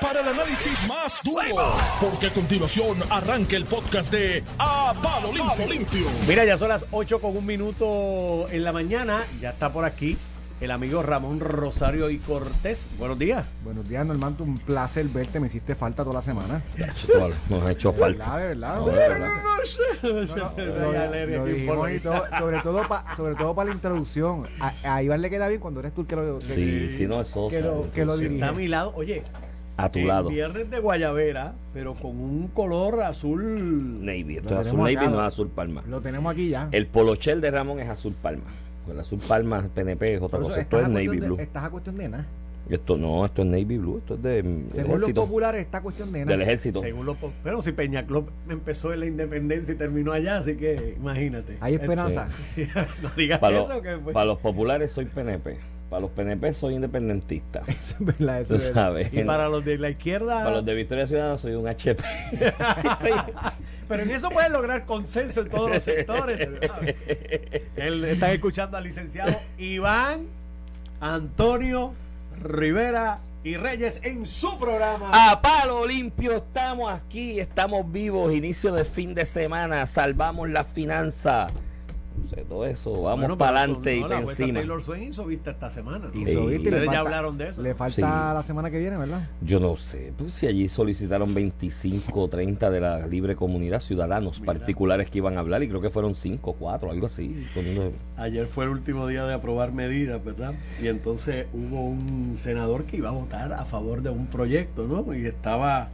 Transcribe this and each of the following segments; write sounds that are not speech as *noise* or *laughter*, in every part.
para el análisis más duro, porque a continuación arranca el podcast de A Palo. Limpio. Mira, ya son las 8 con un minuto en la mañana. Ya está por aquí el amigo Ramón Rosario y Cortés. Buenos días. Buenos días, Normando. Un placer verte. Me hiciste falta toda la semana. Nos ha hecho falta. De verdad, No, de verdad. sobre todo para sobre todo para la introducción. A, a Iván le queda bien cuando eres tú el que lo, que- Sí, sí, no, eso. que lo- que lo dirige. Está a mi lado. Oye, A tu el lado. viernes de Guayavera, pero con un color azul. Navy. Esto Lo es azul Navy, acá. no es azul palma. lo tenemos aquí ya. El polochel de Ramón es azul palma. El azul palma PNP es otra cosa. Esto es Navy de- Blue. Estás a cuestión de nada. Esto no, esto es Navy Blue. Esto es de, Según los ejército. populares, está a cuestión de nada. Del ejército. Según los Pero si Peña Club empezó en la independencia y terminó allá, así que imagínate. Hay esperanza. *laughs* no digas Para los, eso, que pues, para los populares soy PNP. Para los PNP soy independentista. *laughs* Eso es verdad, eso es verdad. sabes. Y para los de la izquierda. Para los de Victoria Ciudadana soy un HP. *laughs* Pero en eso puedes lograr consenso en todos los sectores. ¿sabes? Él está escuchando al licenciado Iván Antonio Rivera y Reyes en su programa. A palo limpio estamos aquí, estamos vivos, inicio de fin de semana, salvamos la finanza. No sé, todo eso, vamos Bueno, para adelante y no, para la jueza encima. Taylor Swain hizo vista esta semana. ¿no? Y le ya falta- hablaron de eso. Le falta Sí. la semana que viene, ¿verdad? Yo no sé, pues si allí solicitaron 25 o 30 de la libre comunidad, ciudadanos Mira. particulares que iban a hablar y creo que fueron 5 o 4, algo así. con uno- Ayer fue el último día de aprobar medidas, ¿verdad? Y entonces hubo un senador que iba a votar a favor de un proyecto, ¿no? Y estaba...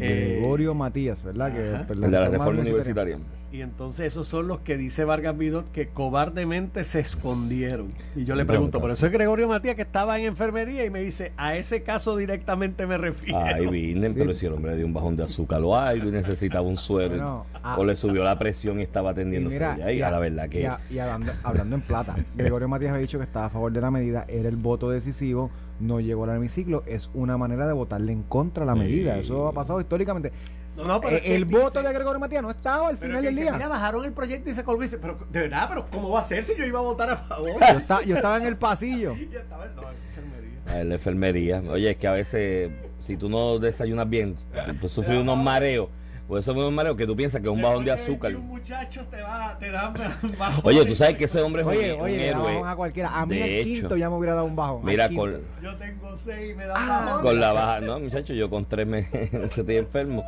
eh, Gregorio Matías, ¿verdad? Que, El de la reforma reforma universitaria. Y entonces esos son los que dice Vargas Vidot que cobardemente se escondieron. Y yo le Un pregunto, pero eso es Gregorio Matías que estaba en enfermería y me dice, a ese caso directamente me refiero. Ay, Virgen, Sí. pero si el hombre dio un bajón de azúcar o algo y necesitaba un suero Bueno, ah. o le subió la presión y estaba Y atendiéndose mira, y y a a- la verdad que y a- y hablando, hablando en plata, *laughs* Gregorio Matías ha dicho que estaba a favor de la medida, era el voto decisivo, no llegó al hemiciclo, es una manera de votarle en contra a la Sí. medida. Eso ha pasado históricamente. No, no, pero Eh, el dice- voto de Gregorio Matías no estaba al pero final del dice, día. Mira, bajaron el proyecto y se colgó y dice, pero de verdad, pero ¿cómo va a ser si yo iba a votar a favor? Yo, esta- yo estaba en el pasillo. *laughs* Estaba en no, en enfermería. a la enfermería. Oye, es que a veces, si tú no desayunas bien, tú sufres unos mareos. Por eso unos mareos que tú piensas que es un bajón de azúcar. 21 muchachos te, va, te dan *laughs* bajón. Oye, tú sabes que ese hombre es un, Oye, un oye, da héroe. bajón a cualquiera. A mí De al hecho. quinto ya me hubiera dado un bajón. Mira, con, Yo tengo seis y me dan Ah, bajón. con la baja, no, muchacho, yo con tres me *laughs* estoy enfermo.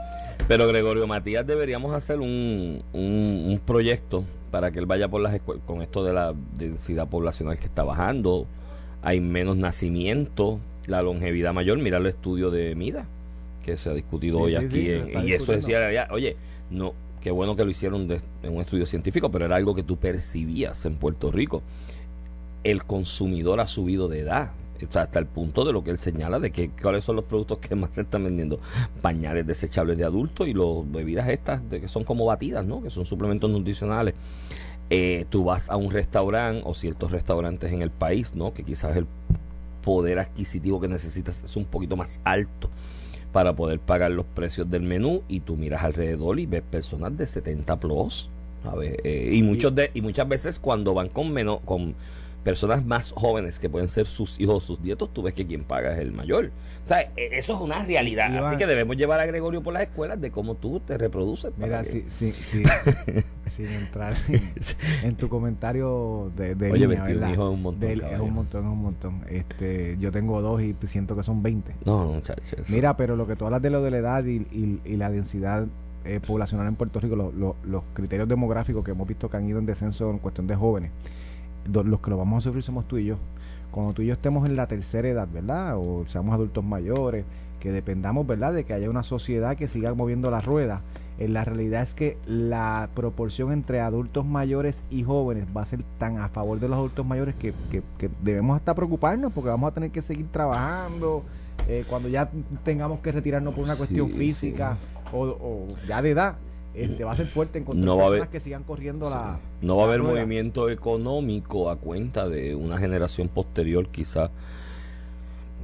Pero Gregorio Matías deberíamos hacer un, un, un proyecto para que él vaya por las escuelas con esto de la densidad poblacional que está bajando. Hay menos nacimiento, la longevidad mayor. Mira el estudio de Mida que se ha discutido Sí, hoy sí, aquí. sí, en- está y eso decía, oye, no, qué bueno que lo hicieron de- en un estudio científico, pero era algo que tú percibías en Puerto Rico. El consumidor ha subido de edad. O sea, hasta el punto de lo que él señala de que cuáles son los productos que más se están vendiendo. Pañales desechables de adultos y los bebidas estas de que son como batidas, ¿no? Que son suplementos nutricionales. Eh, tú vas a un restaurante o ciertos restaurantes en el país, ¿no? Que quizás el poder adquisitivo que necesitas es un poquito más alto para poder pagar los precios del menú y tú miras alrededor y ves personas de 70 plus, ¿sabes? Eh, y muchos de y muchas veces cuando van con menos con personas más jóvenes que pueden ser sus hijos sus nietos, tú ves que quien paga es el mayor. O sea, e- eso es una realidad. Iván. Así que debemos llevar a Gregorio por las escuelas de cómo tú te reproduces. Mira, sí, sí, sí, *laughs* sin entrar en, en tu comentario de, de Oye, niña, 21 ¿verdad? hijos es un montón, Del- es un montón, es un montón. Este, yo tengo dos y siento que son 20. No, muchachos. Mira, pero lo que tú hablas de lo de la edad y, y- y la densidad eh, poblacional en Puerto Rico, lo- lo- los criterios demográficos que hemos visto que han ido en descenso en cuestión de jóvenes, los que lo vamos a sufrir somos tú y yo. Cuando tú y yo estemos en la tercera edad, ¿verdad? O seamos adultos mayores, que dependamos, ¿verdad?, de que haya una sociedad que siga moviendo la rueda. Eh, la realidad es que la proporción entre adultos mayores y jóvenes va a ser tan a favor de los adultos mayores que, que- que debemos hasta preocuparnos porque vamos a tener que seguir trabajando. eh, cuando ya tengamos que retirarnos por una cuestión Sí, física o, o ya de edad, este, va a ser fuerte encontrar No va a personas haber- que sigan corriendo la... No va a haber rueda. movimiento económico a cuenta de una generación posterior, quizás.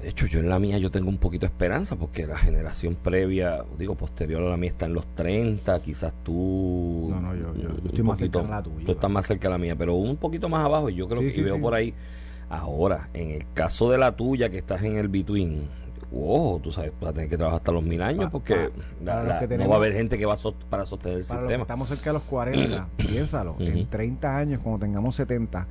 De hecho, yo en la mía yo tengo un poquito de esperanza porque la generación previa, digo, posterior a la mía está en los 30, quizás tú... No, no, yo- yo- yo estoy más poquito- cercano a la tuya, Tú estás más cerca de la mía, pero un poquito más abajo y yo creo Sí, que sí, veo sí. por ahí. Ahora, en el caso de la tuya que estás en el between, wow, tú sabes, vas a tener que trabajar hasta los mil años Pa- porque pa- la- no va a haber gente que va a sost- para sostener el Para sistema. estamos cerca de los 40, *clears throat* piénsalo, en 30 años, cuando tengamos 70,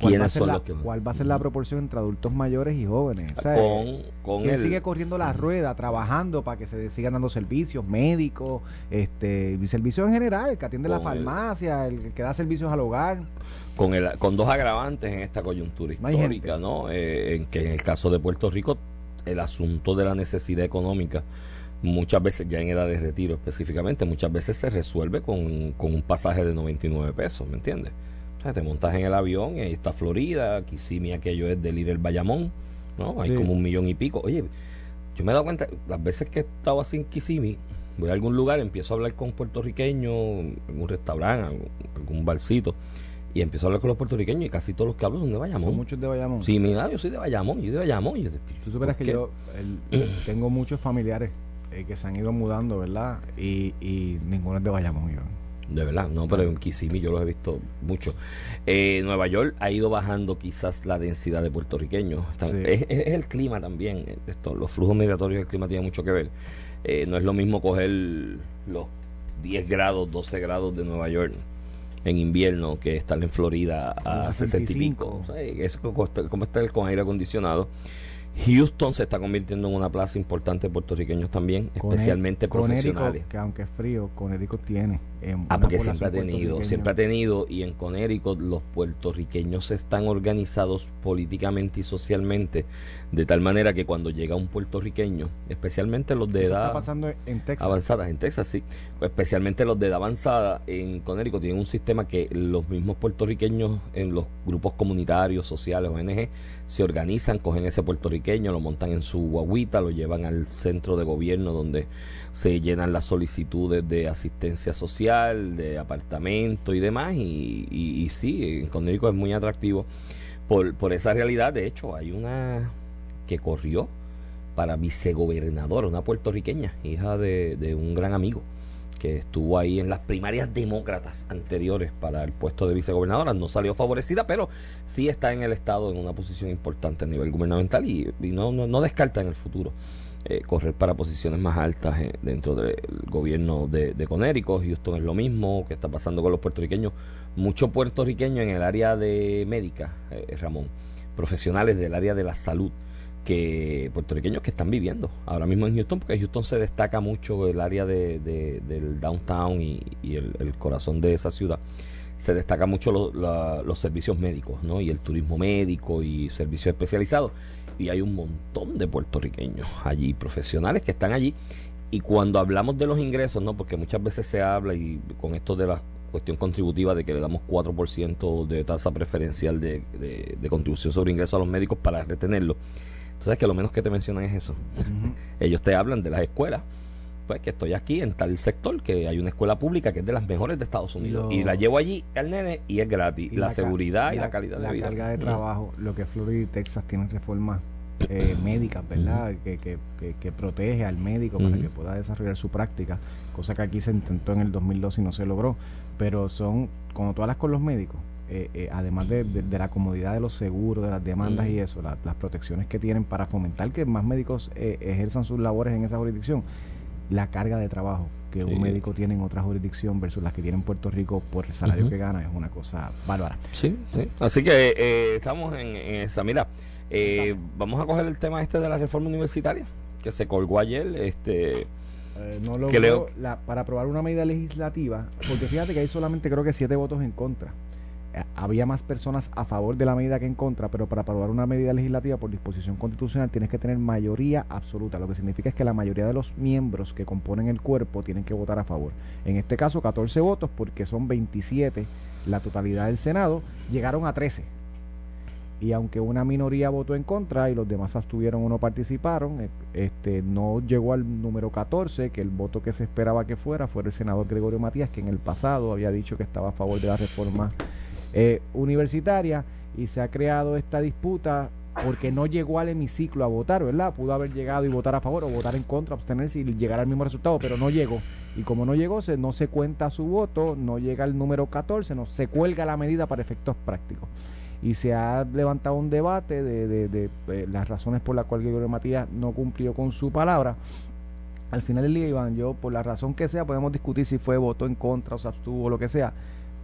¿cuál va, a ¿Quiénes ser son la, los que van? cuál va a ser la proporción entre adultos mayores y jóvenes? O sea, Con, con ¿Quién el, sigue corriendo la rueda, trabajando para que se sigan dando servicios médicos, este, servicios en general, el que atiende la Con farmacia, el que da servicios al hogar? con, el, con dos agravantes en esta coyuntura histórica. ¿no? Eh, en que en el caso de Puerto Rico, el asunto de la necesidad económica, muchas veces, ya en edad de retiro específicamente, muchas veces se resuelve con, con un pasaje de 99 pesos, ¿me entiendes? O sea, te montas en el avión y ahí está Florida, Kissimmee aquello es del ir el Bayamón, ¿no? Hay Sí. como un millón y pico. Oye, yo me he dado cuenta, las veces que he estado así en Kissimmee, voy a algún lugar, empiezo a hablar con puertorriqueños, en un restaurante, algún, algún barcito, y empiezo a hablar con los puertorriqueños y casi todos los que hablo son de Son Bayamón. muchos de Bayamón. Sí, mira, yo soy de Bayamón, yo soy de Bayamón. Yo, Tú supieras ¿por que qué? yo el- tengo muchos familiares eh, que se han ido mudando, ¿verdad? Y, y ninguno es de Bayamón, Iván. De verdad, no, pero en Kissimmee yo los he visto mucho. Eh, Nueva York ha ido bajando quizás la densidad de puertorriqueños. Sí. Es, es el clima también. eh, Esto, los flujos migratorios del clima tienen mucho que ver. Eh, no es lo mismo coger los 10 grados, 12 grados de Nueva York en invierno que estar en Florida a A 60 y pico. O sea, eso como está- como estar con aire acondicionado. Houston se está convirtiendo en una plaza importante de puertorriqueños también, Con especialmente profesionales. Connecticut, que aunque es frío, Conérico tiene. eh, Ah, porque siempre ha tenido, siempre ha tenido, y en Connecticut los puertorriqueños están organizados políticamente y socialmente, de tal manera que cuando llega un puertorriqueño, especialmente los de Eso edad está pasando en Texas. avanzada, en Texas sí, especialmente los de edad avanzada en Connecticut tienen un sistema que los mismos puertorriqueños en los grupos comunitarios, sociales, ONG, se organizan, cogen ese puertorriqueño, lo montan en su guaguita, lo llevan al centro de gobierno donde se llenan las solicitudes de asistencia social, de apartamento y demás, y, y, y sí, en Connecticut es muy atractivo por, por esa realidad. De hecho, hay una que corrió para vicegobernadora, una puertorriqueña, hija de, de un gran amigo que estuvo ahí en las primarias demócratas anteriores para el puesto de vicegobernadora, no salió favorecida, pero sí está en el estado en una posición importante a nivel gubernamental y, y no, no, no descarta en el futuro eh, correr para posiciones más altas eh, dentro del gobierno de, de Connecticut. Houston es lo mismo que está pasando con los puertorriqueños. Muchos puertorriqueños en el área de médica, eh, Ramón, profesionales del área de la salud, que puertorriqueños que están viviendo ahora mismo en Houston, porque Houston se destaca mucho el área de, de- del downtown y, y el, corazón de esa ciudad. Se destaca mucho los servicios médicos, ¿no? Y el turismo médico y servicios especializados. Y hay un montón de puertorriqueños allí, profesionales que están allí. Y cuando hablamos de los ingresos, ¿no? Porque muchas veces se habla y con esto de la cuestión contributiva de que le damos 4% de tasa preferencial de, de- de contribución sobre ingresos a los médicos para retenerlo. Entonces, que lo menos que te mencionan es eso. *laughs* Ellos te hablan de las escuelas. Pues que estoy aquí en tal sector, que hay una escuela pública que es de las mejores de Estados Unidos. Lo- Y la llevo allí al nene y es gratis. Y la, seguridad y la, calidad la de vida. carga de trabajo, lo que Florida y Texas tienen reformas eh, médicas, ¿verdad? Que, que, que, que protege al médico para que pueda desarrollar su práctica, cosa que aquí se intentó en el 2002 y no se logró. Pero son, cuando tú hablas con los médicos, eh, eh, además de, de- de la comodidad de los seguros, de las demandas Ujú. y eso, la- las protecciones que tienen para fomentar que más médicos eh, ejerzan sus labores en esa jurisdicción, la carga de trabajo que Sí. un médico tiene en otra jurisdicción versus las que tiene en Puerto Rico por el salario que gana es una cosa bárbara. Sí, sí. Así que eh, estamos en, en esa. Mira, eh, vamos a coger el tema este de la reforma universitaria que se colgó ayer. Este, Eh, no logró la- para aprobar una medida legislativa, porque fíjate que hay solamente creo que siete votos en contra. Había más personas a favor de la medida que en contra, pero para aprobar una medida legislativa por disposición constitucional tienes que tener mayoría absoluta, lo que significa es que la mayoría de los miembros que componen el cuerpo tienen que votar a favor. En este caso 14 votos, porque son 27 la totalidad del Senado, llegaron a 13 y aunque una minoría votó en contra y los demás abstuvieron o no participaron, eh, este no llegó al número 14, que el voto que se esperaba que fuera fuera el senador Gregorio Matías, que en el pasado había dicho que estaba a favor de la reforma eh, universitaria y se ha creado esta disputa porque no llegó al hemiciclo a votar, ¿verdad? Pudo haber llegado y votar a favor o votar en contra, abstenerse y llegar al mismo resultado, pero no llegó. Y como no llegó, se, no se cuenta su voto, no llega al número 14, no se cuelga la medida para efectos prácticos. y se ha levantado un debate de, de, eh, las razones por las cuales Gregorio Matías no cumplió con su palabra. Al final del día, Iván, yo por la razón que sea, podemos discutir si fue voto en contra o se abstuvo o lo que sea.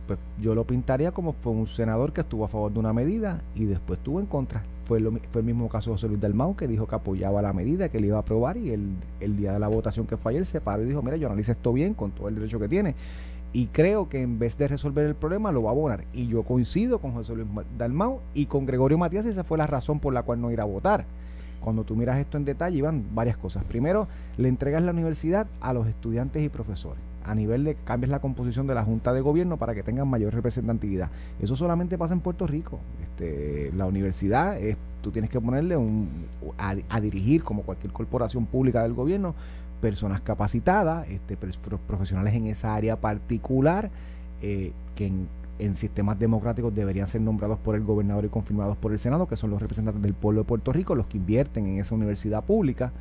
Pues yo lo pintaría como fue un senador que estuvo a favor de una medida y después estuvo en contra. Fue, lo, fue el mismo caso de José Luis Dalmau, que dijo que apoyaba la medida, que le iba a aprobar y el, el día de la votación que fue ayer se paró y dijo, mira, yo analice esto bien con todo el derecho que tiene y creo que en vez de resolver el problema lo va a abonar. Y yo coincido con José Luis Dalmau y con Gregorio Matías, esa fue la razón por la cual no ir a votar. Cuando tú miras esto en detalle, van varias cosas. Primero, le entregas la universidad a los estudiantes y profesores a nivel de que cambies la composición de la Junta de Gobierno para que tengan mayor representatividad. Eso solamente pasa en Puerto Rico. Este, la universidad es, tú tienes que ponerle un, a dirigir como cualquier corporación pública del gobierno personas capacitadas, este, profesionales en esa área particular, eh, que en, en, sistemas democráticos deberían ser nombrados por el gobernador y confirmados por el Senado, que son los representantes del pueblo de Puerto Rico, los que invierten en esa universidad pública.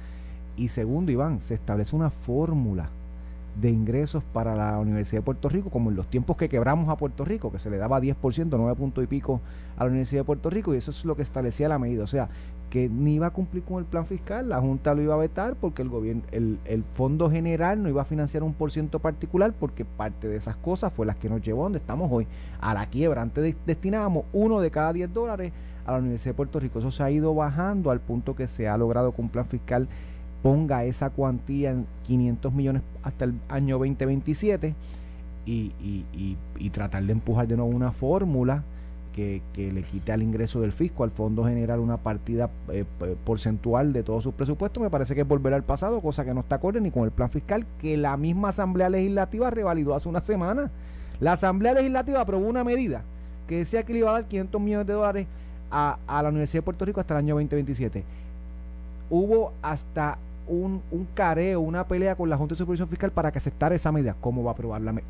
Y segundo, Iván, se establece una fórmula de ingresos para la Universidad de Puerto Rico, como en los tiempos que quebramos a Puerto Rico, que se le daba 10%, 9 puntos y pico a la Universidad de Puerto Rico, y eso es lo que establecía la medida. O sea, que ni iba a cumplir con el plan fiscal, la Junta lo iba a vetar porque el gobierno, el, el Fondo General no iba a financiar un por ciento particular, porque parte de esas cosas fue las que nos llevó donde estamos hoy, a la quiebra. Antes destinábamos uno de cada 10 dólares a la Universidad de Puerto Rico. Eso se ha ido bajando al punto que se ha logrado con un plan fiscal ponga esa cuantía en 500 millones hasta el año 2027 y, y, y, tratar de empujar de nuevo una fórmula que, le quite al ingreso del fisco, al Fondo General, una partida eh, porcentual de todos sus presupuestos, me parece que es volver al pasado, cosa que no está acorde ni con el plan fiscal que la misma Asamblea Legislativa revalidó hace una semana. La Asamblea Legislativa aprobó una medida que decía que le iba a dar 500 millones de dólares a, a la Universidad de Puerto Rico hasta el año 2027. Hubo hasta un, un careo, una pelea con la Junta de Supervisión Fiscal para que aceptara esa medida. ¿Cómo va a aprobar la,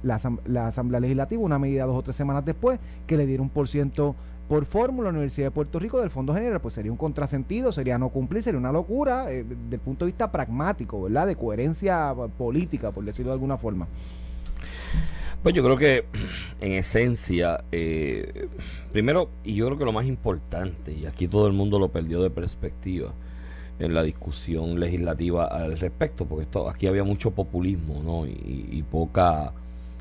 la, Asamblea Legislativa una medida dos o tres semanas después que le diera un por ciento por fórmula a la Universidad de Puerto Rico del Fondo General? Pues sería un contrasentido, sería no cumplir, sería una locura eh, desde el punto de vista pragmático, ¿verdad? De coherencia política, por decirlo de alguna forma. Pues yo creo que en esencia, eh, primero, y yo creo que lo más importante, y aquí todo el mundo lo perdió de perspectiva, en la discusión legislativa al respecto, porque esto aquí había mucho populismo ¿no? y, poca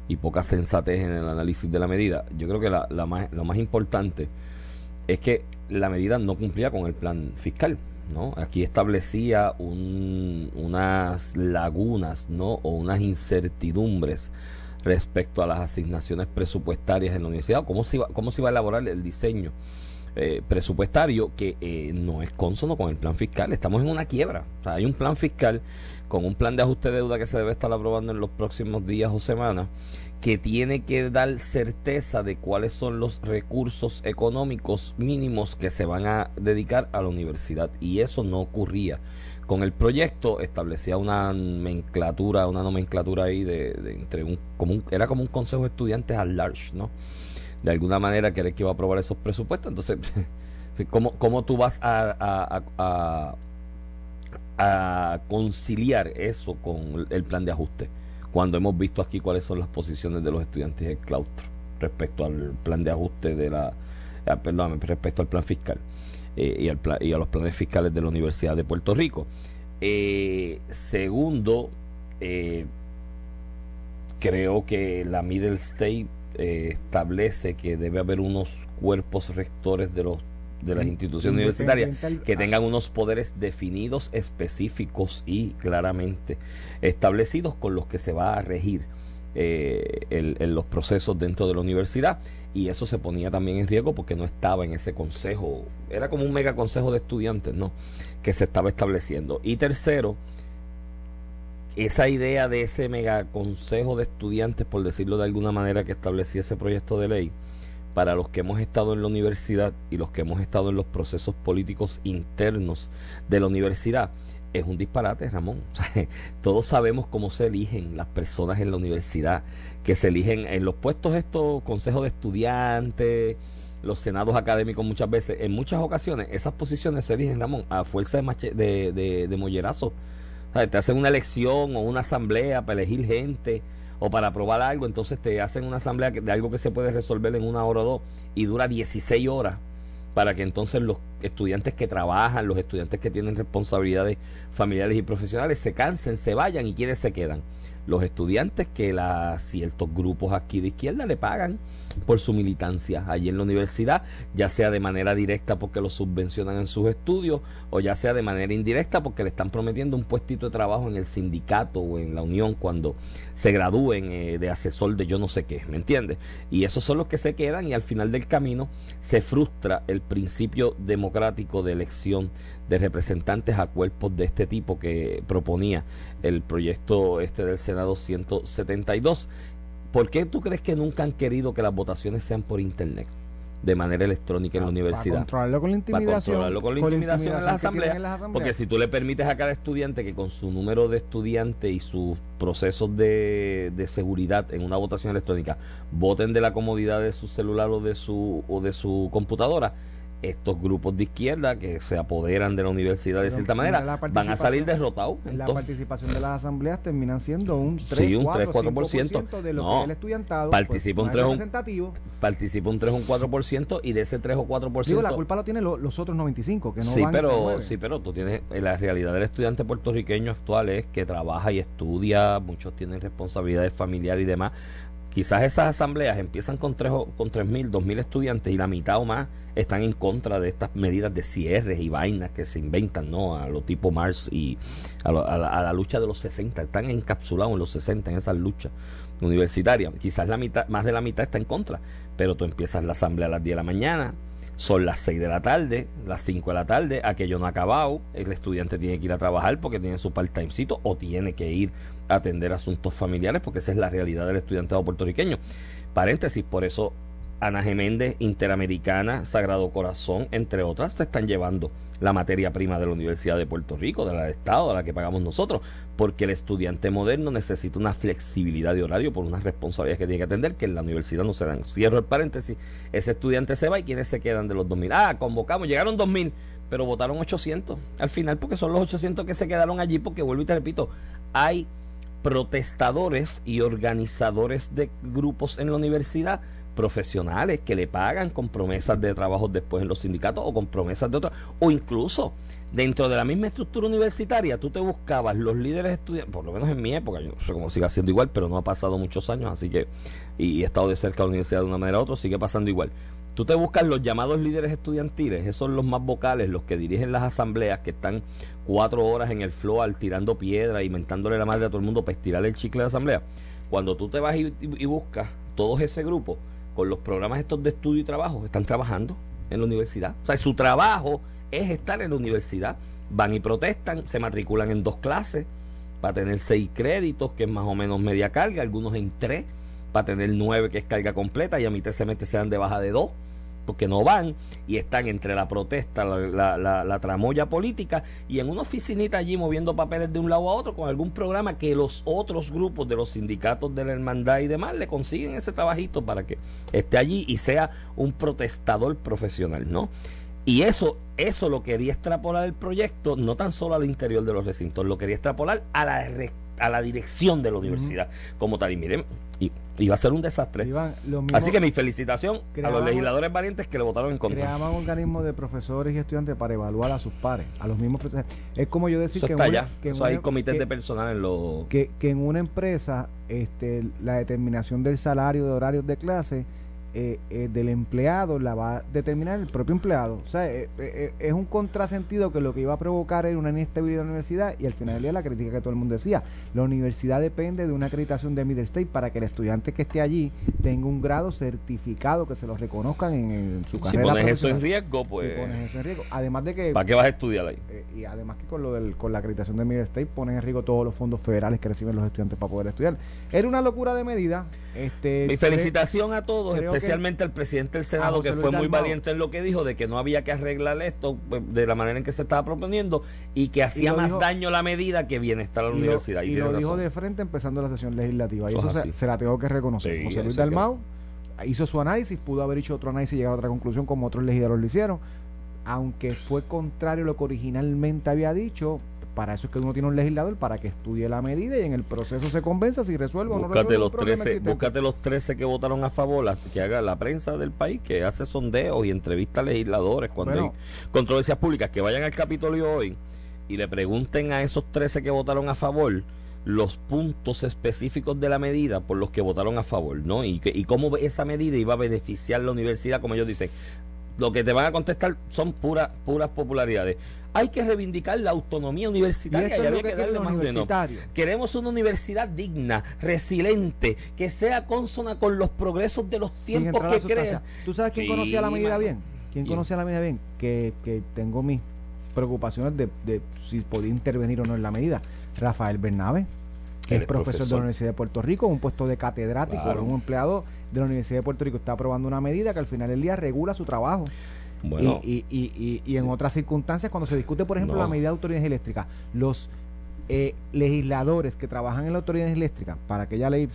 y poca sensatez en el análisis de la medida. Yo creo que la, la más, lo más importante es que la medida no cumplía con el plan fiscal. ¿no? Aquí establecía un, unas lagunas ¿no? o unas incertidumbres respecto a las asignaciones presupuestarias en la universidad, cómo se iba, cómo se iba a elaborar el diseño eh, presupuestario que eh, no es consono con el plan fiscal. Estamos en una quiebra. hay un plan fiscal con un plan de ajuste de deuda que se debe estar aprobando en los próximos días o semanas que tiene que dar certeza de cuáles son los recursos económicos mínimos que se van a dedicar a la universidad y eso no ocurría con el proyecto establecía una nomenclatura una nomenclatura ahí de, entre un, como era como un consejo de estudiantes al large no de alguna manera querer que iba a aprobar esos presupuestos. Entonces, *laughs* ¿cómo, cómo tú vas a, a, conciliar eso con el plan de ajuste? Cuando hemos visto aquí cuáles son las posiciones de los estudiantes del claustro respecto al plan de ajuste de la, eh, perdón, respecto al plan fiscal eh, y, al y a los planes fiscales de la Universidad de Puerto Rico. Eh, segundo, creo que la Middle State eh, establece que debe haber unos cuerpos rectores de los de las instituciones universitarias que tengan unos poderes definidos, específicos y claramente establecidos con los que se va a regir eh, en los procesos dentro de la universidad y eso se ponía también en riesgo porque no estaba en ese consejo, era como un mega consejo de estudiantes, ¿no? Que se estaba estableciendo. Y tercero, esa idea de ese mega consejo de estudiantes, por decirlo de alguna manera, que establecía ese proyecto de ley, para los que hemos estado en la universidad y los que hemos estado en los procesos políticos internos de la universidad, es un disparate, Ramón. *laughs* todos sabemos cómo se eligen las personas en la universidad, que se eligen en los puestos estos consejos de estudiantes, los senados académicos muchas veces, en muchas ocasiones esas posiciones se eligen, Ramón, a fuerza de, de, de, de mollerazo te hacen una elección o una asamblea para elegir gente o para aprobar algo, entonces te hacen una asamblea de algo que se puede resolver en una hora o dos y dura 16 horas para que entonces los estudiantes que trabajan, los estudiantes que tienen responsabilidades familiares y profesionales se cansen, se vayan y quienes se quedan. Los estudiantes que la, ciertos grupos aquí de izquierda le pagan por su militancia allí en la universidad, ya sea de manera directa porque lo subvencionan en sus estudios o ya sea de manera indirecta porque le están prometiendo un puestito de trabajo en el sindicato o en la unión cuando se gradúen eh, de asesor de yo no sé qué, ¿me entiendes? Y esos son los que se quedan y al final del camino se frustra el principio democrático de elección de representantes a cuerpos de este tipo que proponía el proyecto este del Senado 172 ¿Por qué tú crees que nunca han querido que las votaciones sean por internet? de manera electrónica en la universidad. Para controlarlo con la intimidación. Para controlarlo con la intimidación, en, las asambleas, Porque si tú le permites a cada estudiante que con su número de estudiante y sus procesos de, de, seguridad en una votación electrónica voten de la comodidad de su celular o de su, o de su computadora, estos grupos de izquierda que se apoderan de la universidad de cierta manera van a salir derrotados. la participación de las asambleas terminan siendo un 3, 4, 4% de lo que es el estudiantado. Pues, participa, un 3 un, participa un 3 o un 4% y de ese 3 o 4%. Digo, la culpa lo tienen los otros 95 que no sí, pero, Sí, pero tú tienes. Eh, la realidad del estudiante puertorriqueño actual es que trabaja y estudia, muchos tienen responsabilidades familiares y demás quizás esas asambleas empiezan con tres con tres mil, dos mil estudiantes y la mitad o más están en contra de estas medidas de cierres y vainas que se inventan, ¿no? A lo tipo Mars y a, la, lucha de los 60, están encapsulados en los 60 en esas luchas universitarias. Quizás la mitad, más de la mitad está en contra, pero tú empiezas la asamblea a las 10 de la mañana, son las 6 de la tarde, las 5 de la tarde, aquello no ha acabado, el estudiante tiene que ir a trabajar porque tiene su part-timecito o tiene que ir a atender asuntos familiares porque esa es la realidad del estudiantado puertorriqueño. Paréntesis, por eso Ana Geméndez, Interamericana, Sagrado Corazón, entre otras, se están llevando la materia prima de la Universidad de Puerto Rico, de la de Estado, de la que pagamos nosotros, porque el estudiante moderno necesita una flexibilidad de horario por unas responsabilidades que tiene que atender que en la universidad no se dan. Cierro el paréntesis, ese estudiante se va y ¿quiénes se quedan de los 2.000? Ah, convocamos, llegaron 2.000, pero votaron 800 al final porque son los 800 que se quedaron allí porque vuelvo y te repito, hay protestadores y organizadores de grupos en la universidad profesionales que le pagan con promesas de trabajo después en los sindicatos o con promesas de otros, o incluso dentro de la misma estructura universitaria, tú te buscabas los líderes estudiantes, por lo menos en mi época, yo no sé cómo siga siendo igual, pero no ha pasado muchos años, así que, y he estado de cerca de la universidad de una manera u otra, sigue pasando igual. Tú te buscas los llamados líderes estudiantiles, esos son los más vocales, los que dirigen las asambleas, que están cuatro horas en el floor tirando piedra, inventándole la madre a todo el mundo para estirar el chicle de asamblea. Cuando tú te vas y, y buscas todos ese grupo, con los programas estos de estudio y trabajo, están trabajando en la universidad. O sea, su trabajo es estar en la universidad. Van y protestan, se matriculan en dos clases para tener seis créditos, que es más o menos media carga, algunos en tres, para tener nueve, que es carga completa, y a semestre se dan de baja de dos que no van y están entre la protesta, la, la, tramoya política y en una oficinita allí moviendo papeles de un lado a otro con algún programa que los otros grupos de los sindicatos de la hermandad y demás le consiguen ese trabajito para que esté allí y sea un protestador profesional, ¿no? Y eso, eso lo quería extrapolar el proyecto, no tan solo al interior de los recintos, lo quería extrapolar a la, a la dirección de la universidad como tal. Y miren, y va a ser un desastre. Así que mi felicitación a los legisladores valientes que le votaron en contra. Creaban organismos de profesores y estudiantes para evaluar a sus pares, a los mismos Es como yo decir que, está que hay comités de personal en los... Que, que en una empresa este, la determinación del salario de horarios de clase eh, eh, del empleado la va a determinar el propio empleado. O sea, eh, es un contrasentido que lo que iba a provocar era una inestabilidad en la universidad y al final del día la crítica que todo el mundo decía. La universidad depende de una acreditación de Middle State para que el estudiante que esté allí tenga un grado certificado que se lo reconozcan en, su carrera. Si pones eso en riesgo, pues. Si pones eso en riesgo. Además de que. ¿Para qué vas a estudiar ahí? y además que con, lo del, con la acreditación de Middle State ponen en riesgo todos los fondos federales que reciben los estudiantes para poder estudiar. Era una locura de medida. Este, Mi felicitación a todos, especialmente al presidente del Senado, que fue muy valiente en lo que dijo, de que no había que arreglar esto pues, de la manera en que se estaba proponiendo y que hacía más daño la medida que bienestar a la universidad. y, lo dijo de frente empezando la sesión legislativa. Y eso, se, la tengo que reconocer. José Luis Dalmau hizo su análisis, pudo haber hecho otro análisis y llegar a otra conclusión como otros legisladores lo hicieron. Aunque fue contrario a lo que originalmente había dicho, para eso es que uno tiene un legislador para que estudie la medida y en el proceso se convenza si resuelve o no resuelve. Los 13, búscate los 13 que votaron a favor, que haga la prensa del país, que hace sondeos y entrevista a legisladores cuando hay controversias públicas, que vayan al Capitolio hoy y le pregunten a esos 13 que votaron a favor los puntos específicos de la medida por los que votaron a favor, ¿no? Y, y cómo esa medida iba a beneficiar la universidad, como ellos dicen. Lo que te van a contestar son puras puras popularidades. Hay que reivindicar la autonomía universitaria y, había que, darle más Queremos una universidad digna, resiliente, que sea consona con los progresos de los tiempos que crea. ¿Tú sabes quién conocía la medida bien? ¿Quién, conocía la medida bien? Que, que tengo mis preocupaciones de, de si podía intervenir o no en la medida. Rafael Bernabe, que es profesor, de la Universidad de Puerto Rico, un puesto de catedrático, un empleado de la Universidad de Puerto Rico, está aprobando una medida que al final del día regula su trabajo. Bueno. Y, y, y, en otras circunstancias, cuando se discute, por ejemplo, la medida de autoridades eléctricas, los eh, legisladores que trabajan en la autoridad eléctrica para aquella ley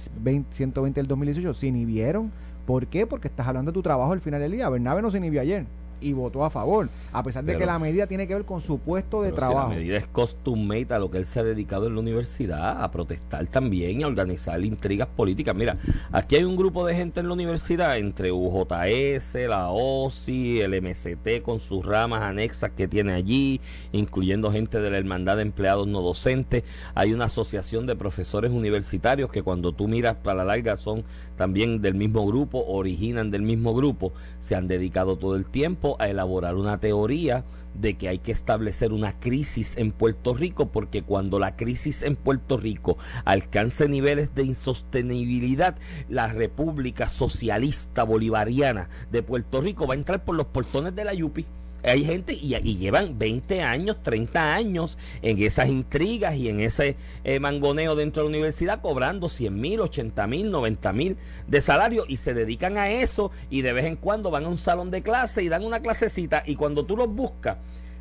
120 del 2018 se inhibieron. ¿Por qué? Porque estás hablando de tu trabajo al final del día. Bernabe no se inhibió ayer y votó a favor, a pesar de que la medida tiene que ver con su puesto de trabajo. la medida es costumate a lo que él se ha dedicado en la universidad, a protestar también y a organizar intrigas políticas. Mira, aquí hay un grupo de gente en la universidad, entre UJS, la OSI, el MCT con sus ramas anexas que tiene allí, incluyendo gente de la Hermandad de Empleados No Docentes. Hay una asociación de profesores universitarios que cuando tú miras para la larga son también del mismo grupo, originan del mismo grupo, se han dedicado todo el tiempo a elaborar una teoría de que hay que establecer una crisis en Puerto Rico porque cuando la crisis en Puerto Rico alcance niveles de insostenibilidad, la República Socialista Bolivariana de Puerto Rico va a entrar por los portones de la Yupi hay gente y, llevan 20 años, 30 años en esas intrigas y en ese eh, mangoneo dentro de la universidad cobrando 100 mil, 80 mil, 90 mil de salario y se dedican a eso y de vez en cuando van a un salón de clase y dan una clasecita y cuando tú los buscas,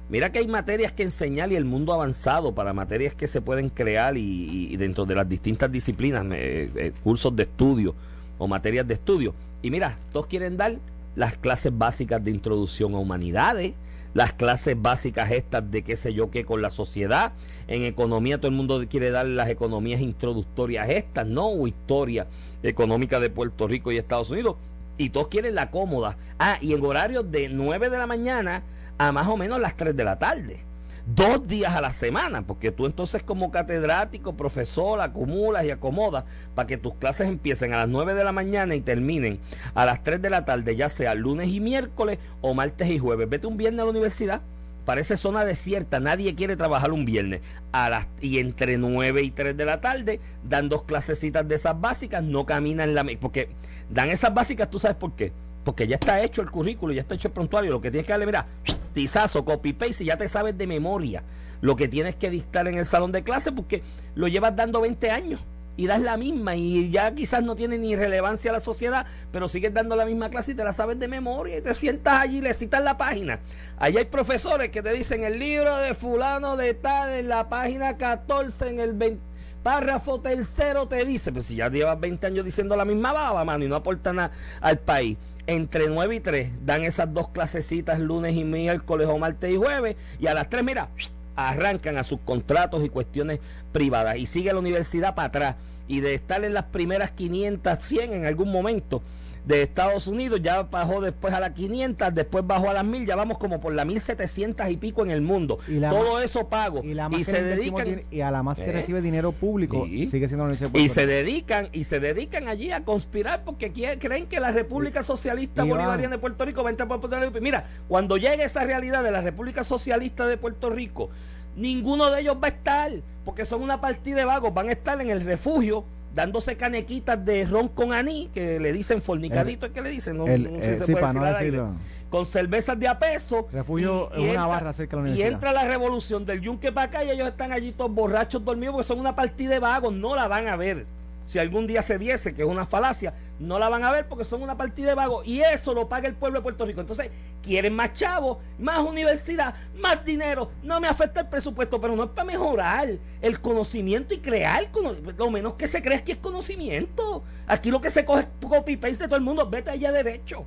Mira que hay materias que enseñar y el mundo avanzado para materias que se pueden crear y, dentro de las distintas disciplinas, eh, eh, cursos de estudio o materias de estudio. Y mira, todos quieren dar las clases básicas de introducción a humanidades, las clases básicas estas de qué sé yo qué con la sociedad. En economía todo el mundo quiere dar las economías introductorias estas, ¿no? O historia económica de Puerto Rico y Estados Unidos. Y todos quieren la cómoda. Ah, y en horarios de 9 de la mañana a más o menos las 3 de la tarde dos días a la semana, porque tú entonces como catedrático, profesor, acumulas y acomodas para que tus clases empiecen a las 9 de la mañana y terminen a las 3 de la tarde, ya sea lunes y miércoles o martes y jueves. Vete un viernes a la universidad. Parece zona desierta, nadie quiere trabajar un viernes. A las, y entre 9 y 3 de la tarde dan dos clasecitas de esas básicas, no caminan la... Porque dan esas básicas, ¿tú sabes por qué? Porque ya está hecho el currículo, ya está hecho el prontuario. Lo que tienes que darle, mira, tizazo, copy paste, y ya te sabes de memoria lo que tienes que dictar en el salón de clase porque lo llevas dando 20 años y das la misma y ya quizás no tiene ni relevancia a la sociedad, pero sigues dando la misma clase y te la sabes de memoria y te sientas allí y le citas la página. Allí hay profesores que te dicen el libro de fulano de tal en la página 14 en el 20 párrafo tercero te dice, pues si ya llevas 20 años diciendo la misma baba, mano, y no aporta nada al país entre 9 y 3 dan esas dos clasecitas lunes y miércoles o martes y jueves y a las 3 mira arrancan a sus contratos y cuestiones privadas. Y sigue la universidad para atrás. Y de estar en las primeras 500 100 en algún momento de Estados Unidos, ya bajó después a las 500, después bajó a las 1000, ya vamos como por las 1700 y pico en el mundo. Todo eso pago. Y, se dedican. Y a la más que ¿Eh? recibe dinero público, sigue siendo la Y se dedican, y se dedican allí a conspirar porque creen que la República Socialista Bolivariana de Puerto Rico va a entrar por Puerto Rico. Mira, cuando llegue esa realidad de la República Socialista de Puerto Rico, ninguno de ellos va a estar, porque son una partida de vagos, van a estar en el refugio dándose canequitas de ron con anís, que le dicen fornicadito, es que le dicen, no, sé si se puede con cervezas de a peso. Refugio y, una barra cerca de la universidad. Y entra la revolución del yunque para acá y ellos están allí todos borrachos, dormidos, porque son una partida de vagos, no la van a ver si algún día se diese, que es una falacia, no la van a ver porque son una partida de vagos y eso lo paga el pueblo de Puerto Rico. Entonces, quieren más chavos, más universidad, más dinero. No me afecta el presupuesto, pero no es para mejorar el conocimiento y crear. Lo menos que se cree es que es conocimiento. Aquí lo que se coge es copy-paste de todo el mundo. Vete allá derecho.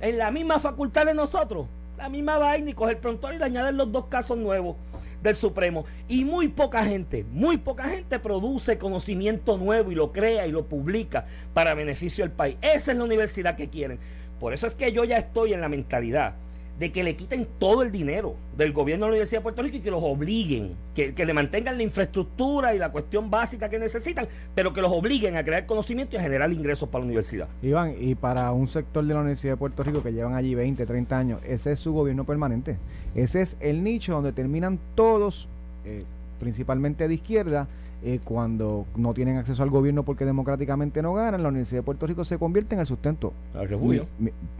En la misma facultad de nosotros La misma vaina y coger prontuario y añadir los dos casos nuevos del Supremo. Y muy poca gente, muy poca gente produce conocimiento nuevo y lo crea y lo publica para beneficio del país. Esa es la universidad que quieren. Por eso es que yo ya estoy en la mentalidad de que le quiten todo el dinero del gobierno de la Universidad de Puerto Rico y que los obliguen, que, le mantengan la infraestructura y la cuestión básica que necesitan, pero que los obliguen a crear conocimiento y a generar ingresos para la universidad. Iván, y para un sector de la Universidad de Puerto Rico que llevan allí 20, 30 años, ese es su gobierno permanente. Ese es el nicho donde terminan todos, eh, principalmente de izquierda, eh, cuando no tienen acceso al gobierno porque democráticamente no ganan, la Universidad de Puerto Rico se convierte en el sustento.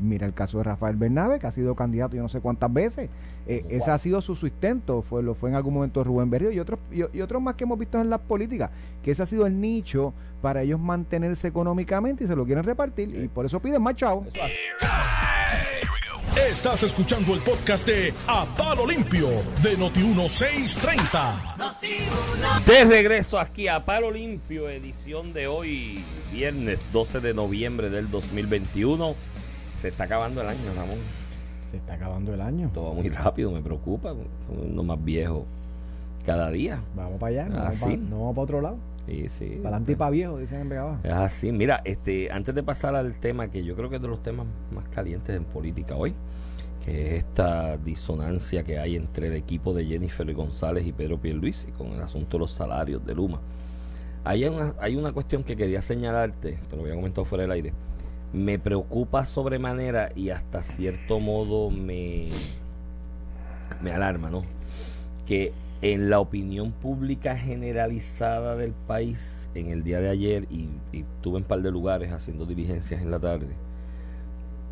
mira el caso de Rafael Bernabe, que ha sido candidato yo no sé cuántas veces. Eh, ese ha sido su sustento, fue, lo fue en algún momento Rubén Berrío y otros, y, otros más que hemos visto en las políticas, que ese ha sido el nicho para ellos mantenerse económicamente y se lo quieren repartir y por eso piden más chavos. Estás escuchando el podcast de A Palo Limpio de Noti1630. De regreso aquí a Palo Limpio, edición de hoy, viernes 12 de noviembre del 2021. Se está acabando el año, Ramón. Se está acabando el año. Todo va muy rápido, me preocupa. Uno más viejo cada día. Vamos para allá, no, vamos, para, no vamos para otro lado. Sí, sí. Para adelante y para viejo, dicen en Vega Es así. Mira, este, antes de pasar al tema que yo creo que es de los temas más calientes en política hoy, es esta disonancia que hay entre el equipo de Jennifer González y Pedro Pierluisi con el asunto de los salarios de Luma. Hay una, hay una cuestión que quería señalarte, te lo había comentado fuera del aire. Me preocupa sobremanera y hasta cierto modo me, me alarma, ¿no? Que en la opinión pública generalizada del país en el día de ayer y, estuve en un par de lugares haciendo diligencias en la tarde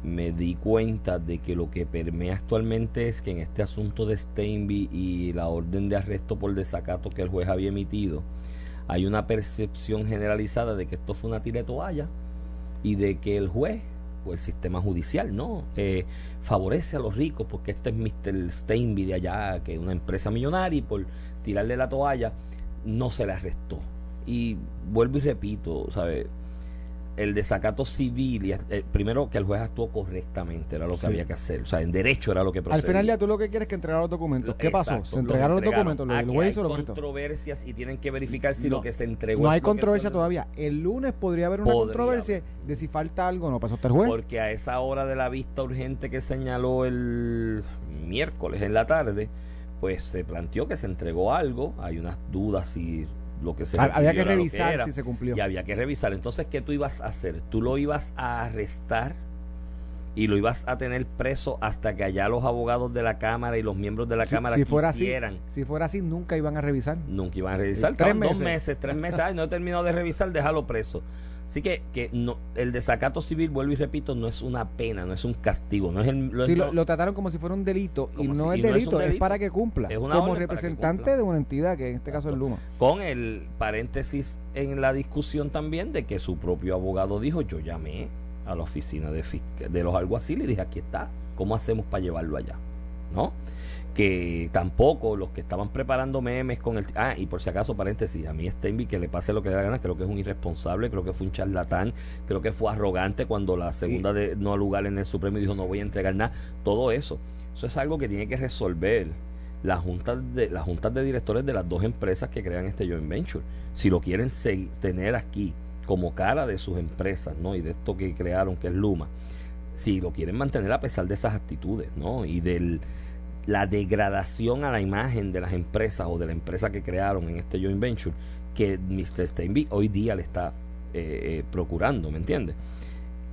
me di cuenta de que lo que permea actualmente es que en este asunto de Steinby y la orden de arresto por desacato que el juez había emitido hay una percepción generalizada de que esto fue una tira de toalla y de que el juez o el sistema judicial, ¿no? Eh, favorece a los ricos porque este es Mr. Steinby de allá, que es una empresa millonaria y por tirarle la toalla no se le arrestó. Y vuelvo y repito, ¿sabes? El desacato civil, y, eh, primero que el juez actuó correctamente, era lo que había que hacer. O sea, en derecho era lo que procedía. Al final ya tú lo que quieres es que entregar los documentos. ¿Qué pasó? Se entregaron los, documentos, el juez Hay controversias y tienen que verificar si lo que se entregó No hay controversia todavía. El lunes podría haber una controversia de si falta algo, no pasó hasta el juez. Porque a esa hora de la vista urgente que señaló el miércoles en la tarde, pues se planteó que se entregó algo. Hay unas dudas si lo que se había que revisar si se cumplió. y había que revisar. Entonces qué tú ibas a hacer tú lo ibas a arrestar y lo ibas a tener preso hasta que allá los abogados de la cámara y los miembros de la cámara si fuera así si fuera así nunca iban a revisar. Nunca iban a revisar. Tres meses. dos meses tres meses. Ay, no he terminado de revisar déjalo preso Así que, que no, el desacato civil, vuelvo y repito, no es una pena, no es un castigo. No es el, lo, trataron como si fuera un delito y no es, delito, es, para que cumpla. como representante de una entidad, que en este caso es Luma. Con el paréntesis en la discusión también de que su propio abogado dijo, yo llamé a la oficina de, de los alguaciles y dije, aquí está, ¿cómo hacemos para llevarlo allá? ¿No? Que tampoco los que estaban preparando memes con el... Ah, y por si acaso, paréntesis, a mí Steinby que le pase lo que le da gana, creo que es un irresponsable, creo que fue un charlatán, creo que fue arrogante cuando la segunda de no lugar en el Supremo dijo no voy a entregar nada, todo eso. Eso es algo que tiene que resolver las juntas de, las juntas de directores de las dos empresas que crean este joint venture. Si lo quieren tener aquí como cara de sus empresas, ¿no? Y de esto que crearon, que es Luma, si lo quieren mantener a pesar de esas actitudes, ¿no? Y del la degradación a la imagen de las empresas o de la empresa que crearon en este joint venture que Mr. Steinby hoy día le está eh, eh, procurando, ¿me entiendes?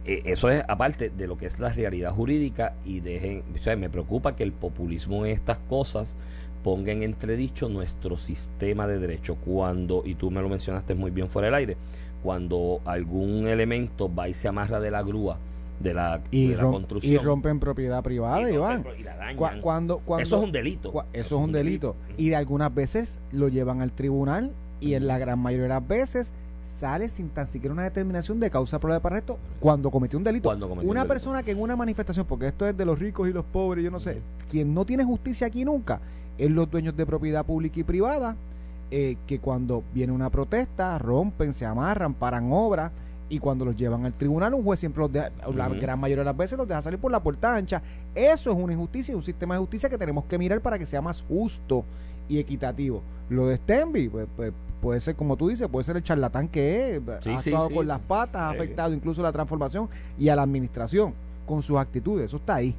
Eh, eso es aparte de lo que es la realidad jurídica y dejen, o sea, me preocupa que el populismo en estas cosas ponga en entredicho nuestro sistema de derecho cuando, y tú me lo mencionaste muy bien fuera del aire, cuando algún elemento va y se amarra de la grúa de la, y construcción. Y rompen propiedad privada, Iván. cuando, eso es un delito. eso, es un delito. Y de algunas veces lo llevan al tribunal y en la gran mayoría de las veces sale sin tan siquiera una determinación de causa probable para esto cuando cometió un delito. una persona que en una manifestación, porque esto es de los ricos y los pobres, yo no sé, quien no tiene justicia aquí nunca, es los dueños de propiedad pública y privada, eh, que cuando viene una protesta rompen, se amarran, paran obras y cuando los llevan al tribunal un juez siempre los deja, la gran mayoría de las veces los deja salir por la puerta ancha. Eso es una injusticia, un sistema de justicia que tenemos que mirar para que sea más justo y equitativo. Lo de Stenby, pues, pues, puede ser como tú dices, puede ser el charlatán que es, Sí, ha actuado sí. con las patas, ha Sí. afectado incluso la transformación y a la administración con sus actitudes, eso está ahí.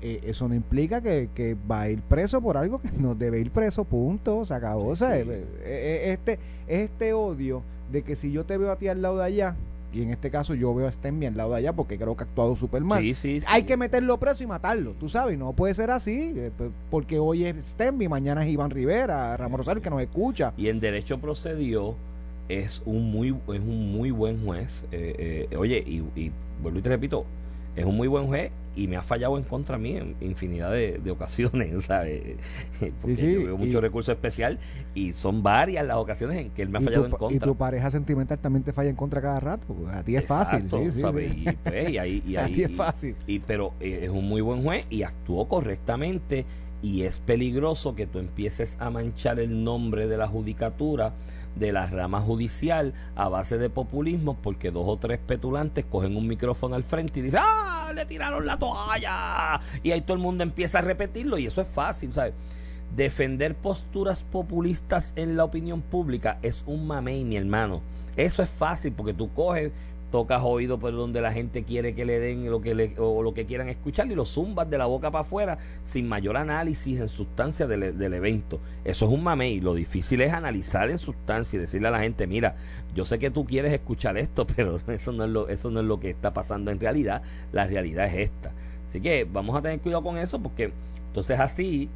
Eh, eso no implica que, que va a ir preso por algo que no debe ir preso, punto, se acabó. O sea, Sí. eh, eh, este, este odio de que si yo te veo a ti al lado de allá, y en este caso yo veo a Stenby al lado de allá porque creo que ha actuado súper mal, Sí, sí, sí. hay que meterlo preso y matarlo, tú sabes, no puede ser así, porque hoy es Stenby, mañana es Iván Rivera, Ramón Rosario que nos escucha. Y en derecho procedió es un muy es un muy buen juez. Eh, eh, oye, y, y vuelvo y te repito, es un muy buen juez y me ha fallado en contra mí en infinidad de, de ocasiones, *laughs* ¿sabes? Porque Sí, sí, yo veo y- mucho recurso especial y son varias las ocasiones en que él me ha y, fallado tu, en pa- y contra. tu pareja sentimental también te falla en contra cada rato, porque a ti es fácil, Exacto, sí, sí, ¿sabes? sí. Y, pues, y ahí, y *laughs* a ahí- ti es y- fácil. y pero eh, es un muy buen juez y actuó correctamente y es peligroso que tú empieces a manchar el nombre de la judicatura de la rama judicial a base de populismo porque dos o tres petulantes cogen un micrófono al frente y dicen ¡Ah! le tiraron la toalla y ahí todo el mundo empieza a repetirlo y eso es fácil ¿sabes? defender posturas populistas en la opinión pública es un mamey mi hermano eso es fácil porque tú coges tocas oído por donde la gente quiere que le den lo que le, o lo que quieran escuchar y lo zumbas de la boca para afuera sin mayor análisis en sustancia del, del evento. Eso es un mamey. Lo difícil es analizar en sustancia y decirle a la gente, mira, yo sé que tú quieres escuchar esto, *laughs* pero eso no es lo, eso no es lo que está pasando en realidad. La realidad es esta. Así que vamos a tener cuidado con eso porque entonces así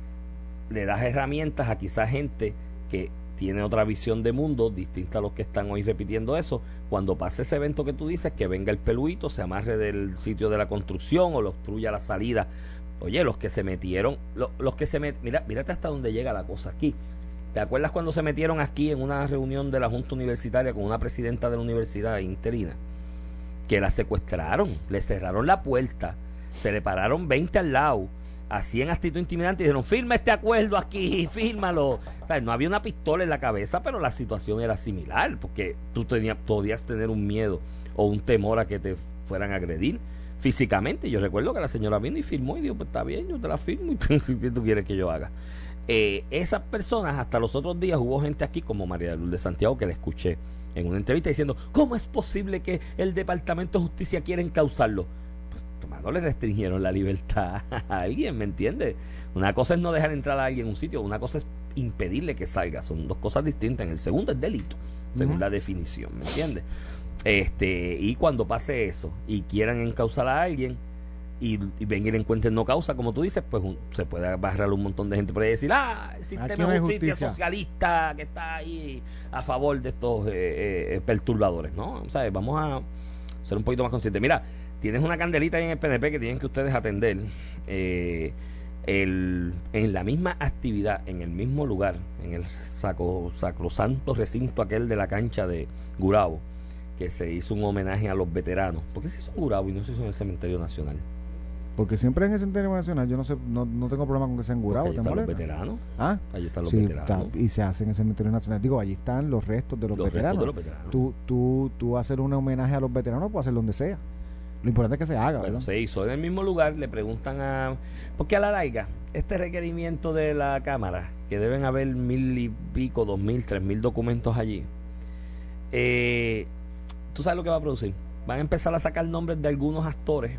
le das herramientas a quizá gente que tiene otra visión de mundo distinta a los que están hoy repitiendo eso. Cuando pase ese evento que tú dices, que venga el peluito, se amarre del sitio de la construcción o lo obstruya la salida. Oye, los que se metieron, lo- los que se met, mira, mírate hasta dónde llega la cosa aquí. ¿Te acuerdas cuando se metieron aquí en una reunión de la Junta Universitaria con una presidenta de la universidad interina? Que la secuestraron, le cerraron la puerta, se le pararon 20 al lado, hacían actitud intimidante y dijeron, firma este acuerdo aquí, fírmalo. O no había una pistola en la cabeza, pero la situación era similar, porque tú tenías, podías tener un miedo o un temor a que te fueran a agredir físicamente. Yo recuerdo que la señora vino y firmó y dijo, pues está bien, yo te la firmo y *laughs* ¿qué tú quieres que yo haga? Eh, esas personas, hasta los otros días hubo gente aquí como María Luz de Santiago que la escuché en una entrevista diciendo, ¿cómo es posible que el Departamento de Justicia quiera encauzarlo? No le restringieron la libertad a alguien, ¿me entiendes? Una cosa es no dejar entrar a alguien en un sitio, una cosa es impedirle que salga, son dos cosas distintas. En el segundo es delito, según la definición, ¿me entiendes? Este, y cuando pase eso y quieran encauzar a alguien y, y ven y le encuentren no causa, como tú dices, pues un- se puede agarrar un montón de gente por ahí y decir, ah, el sistema de justicia, justicia". socialista que está ahí a favor de estos eh, eh, perturbadores, ¿no? O sea, vamos a ser un poquito más conscientes. Mira, tienes una candelita ahí en el PNP que tienen que ustedes atender. Eh, el, en la misma actividad, en el mismo lugar, en el saco, sacrosanto recinto aquel de la cancha de Gurabo, que se hizo un homenaje a los veteranos. ¿Por qué se hizo en Gurabo y no se hizo en el Cementerio Nacional? Porque siempre en el Centenario Nacional, yo no sé, no, no tengo problema con que sea en Porque Gurabo, allí ¿te están los veteranos. ¿Ah? Allí están los Sí, veteranos. está- y se hace en el Cementerio Nacional. Digo, allí están los restos de los, los restos veteranos. de los veteranos. Tú, tú, tú hacer un homenaje a los veteranos, puedes hacerlo donde sea. Lo importante es que se haga, Bueno, ¿verdad? se hizo en el mismo lugar, le preguntan a... Porque a la larga, este requerimiento de la Cámara, que deben haber mil y pico, dos mil, tres mil documentos allí, eh, ¿tú sabes lo que va a producir? Van a empezar a sacar nombres de algunos actores,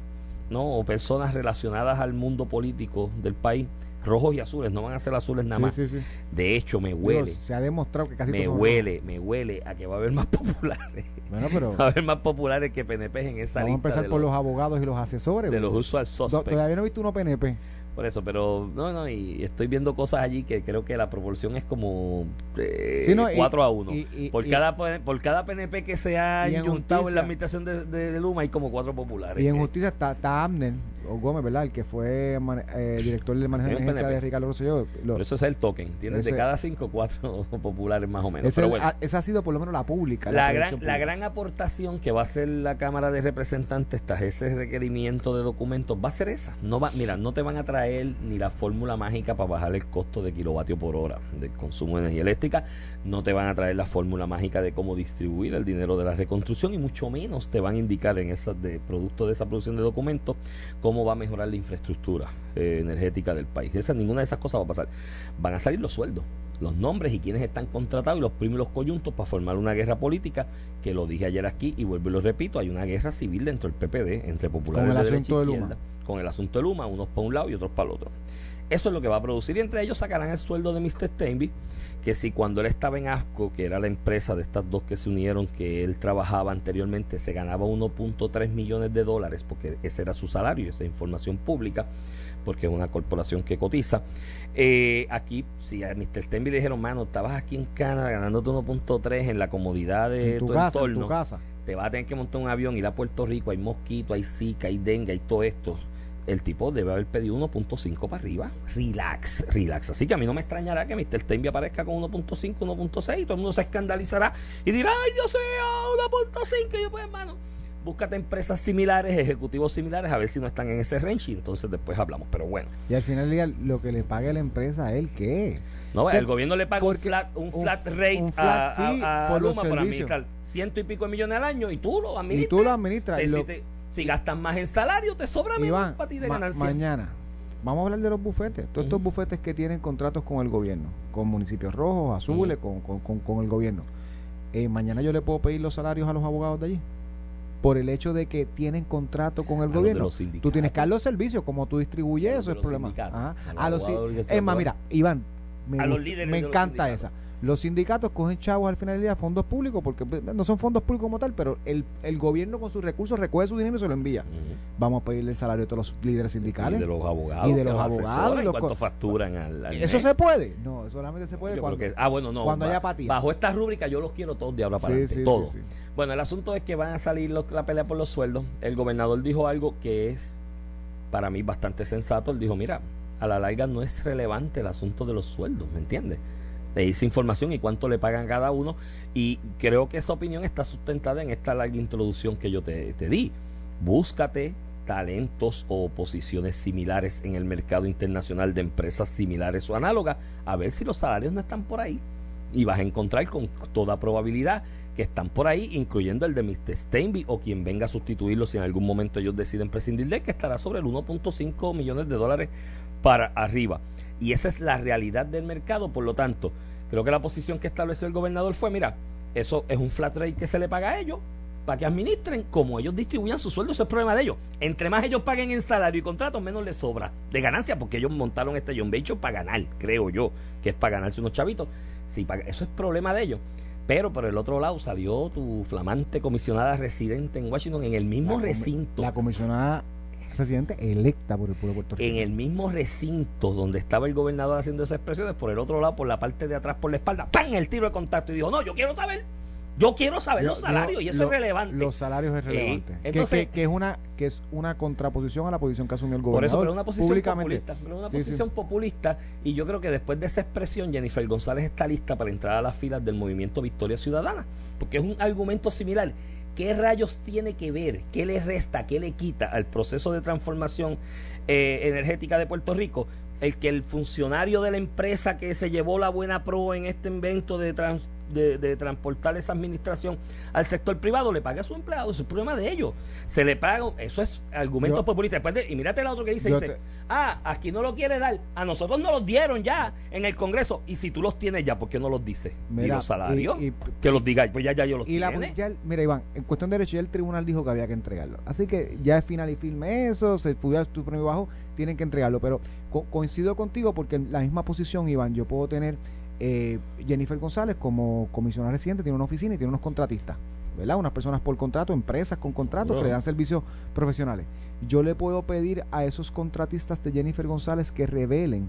¿no? O personas relacionadas al mundo político del país, rojos y azules, no van a ser azules nada más. Sí, sí, sí. De hecho, me Digo, huele, se ha demostrado que casi me todos son- huele, me huele a que va a haber más *laughs* populares. Bueno, pero Va a haber más populares que PNP en esa vamos a lista empezar de por los, los abogados y los asesores. de los suspects. Todavía no he visto uno PNP. Por eso, pero no, no, y estoy viendo cosas allí que creo que la proporción es como eh, Sí, no, y- 4 a 1. y- y- por, cada, por cada PNP que se ha en juntado en la administración de, de, de Luma hay como cuatro populares. Y en justicia está, está Abner, o Gómez, ¿verdad? El que fue eh, director del manejo de emergencia PNP. de Ricardo Rosselló. lo- Pero eso es el token. Tienes Ese- de cada cinco, cuatro *laughs* populares más o menos. ese, Pero bueno. ah, esa ha sido por lo menos la pública. La gran, la gran aportación que va a hacer la Cámara de Representantes tras ese requerimiento de documentos va a ser esa. No va, mira, no te van a traer ni la fórmula mágica para bajar el costo de kilovatio por hora del consumo de energía eléctrica, no te van a traer la fórmula mágica de cómo distribuir el dinero de la reconstrucción y mucho menos te van a indicar en esas de producto de esa producción de documentos cómo va a mejorar la infraestructura eh, energética del país. Esa, ninguna de esas cosas va a pasar. Van a salir los sueldos, los nombres y quienes están contratados y los los coyuntos para formar una guerra política que lo dije ayer aquí y vuelvo y lo repito, hay una guerra civil dentro del PPD entre populares Con el de derecha asunto e de izquierda, Luma. con el asunto de Luma, unos para un lado y otros para el otro. Eso es lo que va a producir y entre ellos sacarán el sueldo de Mr. Steinby, que si cuando él estaba en ASCO, que era la empresa de estas dos que se unieron, que él trabajaba anteriormente, se ganaba 1.3 millones de dólares, porque ese era su salario, esa información pública, porque es una corporación que cotiza. Eh, aquí, si a Mr. Steinby le dijeron, mano, estabas aquí en Canadá ganándote 1.3 en la comodidad de en tu tu casa, en entorno, tu casa. te vas a tener que montar un avión, ir a Puerto Rico, hay mosquito, hay zika, hay dengue, hay todo esto. El tipo debe haber pedido 1.5 para arriba. Relax, relax. Así que a mí no me extrañará que Mr. Tenby aparezca con 1.5, 1.6 y todo el mundo se escandalizará y dirá, ay Dios mío, 1.5. Y yo, pues hermano, búscate empresas similares, ejecutivos similares, a ver si no están en ese range y entonces después hablamos. Pero bueno, Y al final del día, lo que le pague la empresa a él, ¿qué? no, O sea, el gobierno le paga un flat, un flat rate un a- flat a, fee a por los Luma administrar ciento y pico de millones al año y tú lo Y administras. tú lo administras. Te- lo- si, te- si gastas más en salario, te sobra menos para ti de ma- ganancia. mañana, vamos a hablar de los bufetes. Todos estos bufetes que tienen contratos con el gobierno, con municipios rojos, azules, con, con- con- con el gobierno. Eh, mañana yo le puedo pedir los salarios a los abogados de allí. Por el hecho de que tienen contrato con el A gobierno. Tú tienes que dar los servicios, como tú distribuyes, A eso es problema. Ajá. a los es más, mira, Iván, me, A los líderes me de encanta esa. Los sindicatos cogen chavos al final del día, fondos públicos, porque pues, no son fondos públicos como tal, pero el, el gobierno con sus recursos recoge su dinero y se lo envía. Vamos a pedirle el salario de todos los líderes sindicales. Y de los abogados. Y de los abogados, y los cuánto facturan al, al ¿Eso mes. se puede? No, solamente se puede Yo cuando... que- ah, bueno, no. cuando haya apatía. Bajo esta rúbrica yo los quiero todos de ahora para Sí, adelante. sí, sí, todos. sí. Bueno, el asunto es que van a salir los- la pelea por los sueldos. El gobernador dijo algo que es para mí bastante sensato. Él dijo, mira, a la larga no es relevante el asunto de los sueldos, ¿me entiendes? Le hice información y cuánto le pagan cada uno. Y creo que esa opinión está sustentada en esta larga introducción que yo te, te di. Búscate talentos o posiciones similares en el mercado internacional de empresas similares o análogas, a ver si los salarios no están por ahí. Y vas a encontrar con toda probabilidad que están por ahí, incluyendo el de Mr. Steinby o quien venga a sustituirlo si en algún momento ellos deciden prescindir de él, que estará sobre el 1.5 millones de dólares para arriba. Y esa es la realidad del mercado, por lo tanto, creo que la posición que estableció el gobernador fue, mira, eso es un flat rate que se le paga a ellos para que administren como ellos distribuyan su sueldo, eso es problema de ellos. Entre más ellos paguen en salario y contratos, menos les sobra de ganancia, porque ellos montaron este John Venture para ganar, creo yo, que es para ganarse unos chavitos. Sí, eso es problema de ellos. Pero por el otro lado salió tu flamante comisionada residente en Washington en el mismo La recinto. La comisionada residente electa por el pueblo de Puerto Rico. en el mismo recinto donde estaba el gobernador haciendo esas expresiones, por el otro lado, por la parte de atrás, por la espalda, ¡pam! el tiro de contacto y dijo, no, yo quiero saber, yo quiero saber los salarios y eso lo- es relevante. Los salarios es Eh, relevante. Que- entonces- que, que es una que es una contraposición a la posición que asumió el Por gobernador. eso, pero es una posición públicamente. populista. Pero una Sí, sí. posición populista. Y yo creo que después de esa expresión, Jennifer González está lista para entrar a las filas del movimiento Victoria Ciudadana. Porque es un argumento similar. ¿Qué rayos tiene que ver? ¿Qué le resta? ¿Qué le quita al proceso de transformación eh, energética de Puerto Rico? El que el funcionario de la empresa que se llevó la buena pro en este invento de, trans- de, de transportar esa administración al sector privado le pague a su empleado. Es problema de ellos. Se le paga, eso es argumento Yo- populista. Después de- y mírate el otro que dice, dice te- ah, aquí no lo quiere dar, a nosotros nos los dieron ya en el Congreso, y si tú los tienes ya, ¿por qué no los dices? y Mira, los salarios, y- y- que los digáis, pues ya, ya yo los Y la, ya mira, Iván, en cuestión de derecho, ya el tribunal dijo que había que entregarlo. Así que ya es final y firme eso, se fue tu premio bajo, tienen que entregarlo. Pero co- coincido contigo porque en la misma posición, Iván, yo puedo tener eh, Jennifer González como comisionada residente, tiene una oficina y tiene unos contratistas, ¿verdad? Unas personas por contrato, empresas con contratos que le dan servicios profesionales. Yo le puedo pedir a esos contratistas de Jennifer González que revelen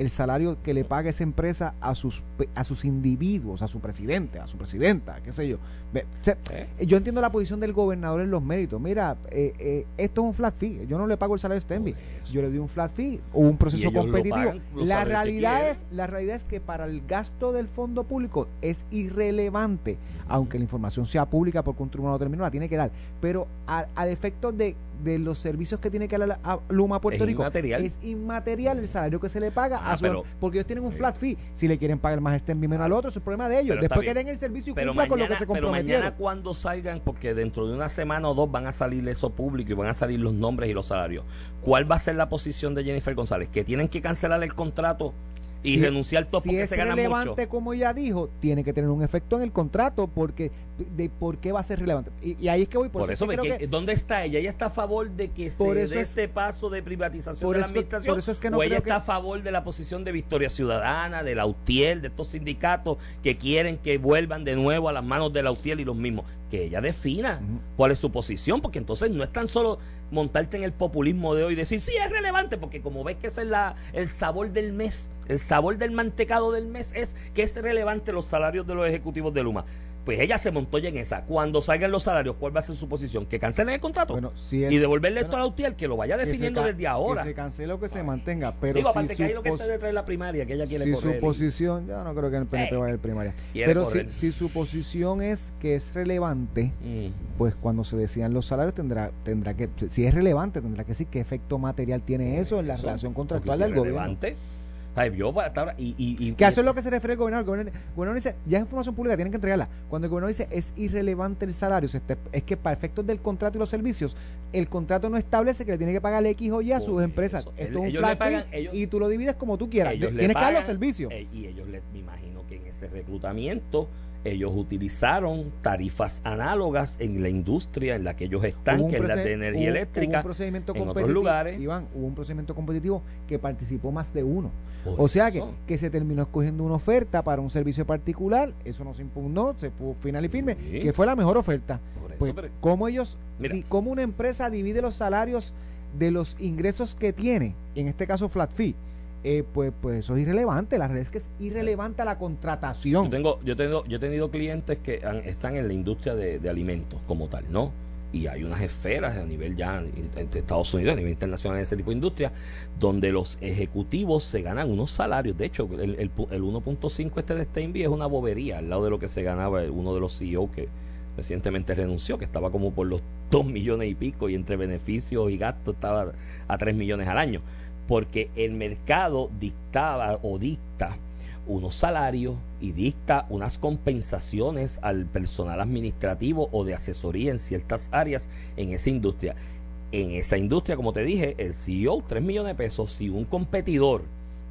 el salario que le paga esa empresa a sus a sus individuos, a su presidente, a su presidenta, qué sé yo. ¿Eh? Yo entiendo la posición del gobernador en los méritos. Mira, eh, eh, esto es un flat fee. Yo no le pago el salario de Stenby. Yo le doy un flat fee o un proceso competitivo. La realidad es la realidad es que para el gasto del fondo público es irrelevante, aunque la información sea pública porque un tribunal terminó la tiene que dar, pero al efecto de de los servicios que tiene que dar a Luma Puerto Rico es inmaterial el salario que se le paga a su, porque ellos tienen un flat fee. Si le quieren pagar más estén menos al otro es el problema de ellos. Después que den el servicio y pero cumplan con lo que se comprometieron pero mañana cuando salgan porque dentro de una semana o dos van a salir eso público y van a salir los nombres y los salarios ¿cuál va a ser la posición de Jennifer González? que tienen que cancelar el contrato y renunciar todo si es relevante como ella dijo tiene que tener un efecto en el contrato porque de por qué va a ser relevante. Y, ahí es que voy por, eso, dónde está ella ella está a favor de que se dé este paso de privatización de la administración por eso es que no o ella está a favor de la posición de Victoria Ciudadana de la UTIEL de estos sindicatos que quieren que vuelvan de nuevo a las manos de la UTIEL y los mismos que ella defina cuál es su posición porque entonces no es tan solo montarte en el populismo de hoy y decir sí es relevante porque como ves que ese es la, el sabor del mes el sabor del mantecado del mes es que es relevante los salarios de los ejecutivos de Luma. Pues ella se montó ya en esa. Cuando salgan los salarios, ¿cuál va a ser su posición? ¿Que cancelen el contrato? y devolverle esto a la UTIEL, que lo vaya definiendo desde ahora. Que se cancele o que se mantenga. Pero Digo, si que hay lo que está detrás de la primaria, que ella quiere Si su posición, ya no creo que el PNP vaya a primaria. Pero si, si, su posición es que es relevante, mm. pues cuando se decían los salarios tendrá tendrá que, si es relevante, tendrá que decir qué efecto material tiene eso en la relación contractual del gobierno. Y, y, que eso es lo que se refiere al gobernador. El gobernador, dice, ya es información pública, tienen que entregarla. Cuando el gobernador dice es irrelevante el salario, es que para efectos del contrato y los servicios, el contrato no establece que le tiene que pagar X o Y a sus empresas. Esto es un flat y tú lo divides como tú quieras. Tienes que dar los servicios. Eh, y ellos, me imagino que en ese reclutamiento ellos utilizaron tarifas análogas en la industria en la que ellos están, que es la de energía eléctrica, un procedimiento en otros lugares. Iván, hubo un procedimiento competitivo que participó más de uno. o sea que, que se terminó escogiendo una oferta para un servicio particular, eso no se impugnó, se fue final y firme, que fue la mejor oferta. pues, ¿cómo ellos, y cómo una empresa divide los salarios de los ingresos que tiene, en este caso flat fee? Eh, pues, pues eso es irrelevante. La realidad es que es irrelevante a la contratación. Yo tengo, yo tengo, yo he tenido clientes que están en la industria de, alimentos como tal, ¿no? Y hay unas esferas a nivel ya entre Estados Unidos, a nivel internacional en ese tipo de industria, donde los ejecutivos se ganan unos salarios. De hecho, el, el, 1.5 este de Steinby es una bobería al lado de lo que se ganaba uno de los CEO que recientemente renunció, que estaba como por los 2 millones y pico y entre beneficios y gastos estaba a 3 millones al año porque el mercado dictaba o dicta unos salarios y dicta unas compensaciones al personal administrativo o de asesoría en ciertas áreas en esa industria. En esa industria, como te dije, el CEO, 3 millones de pesos, si un competidor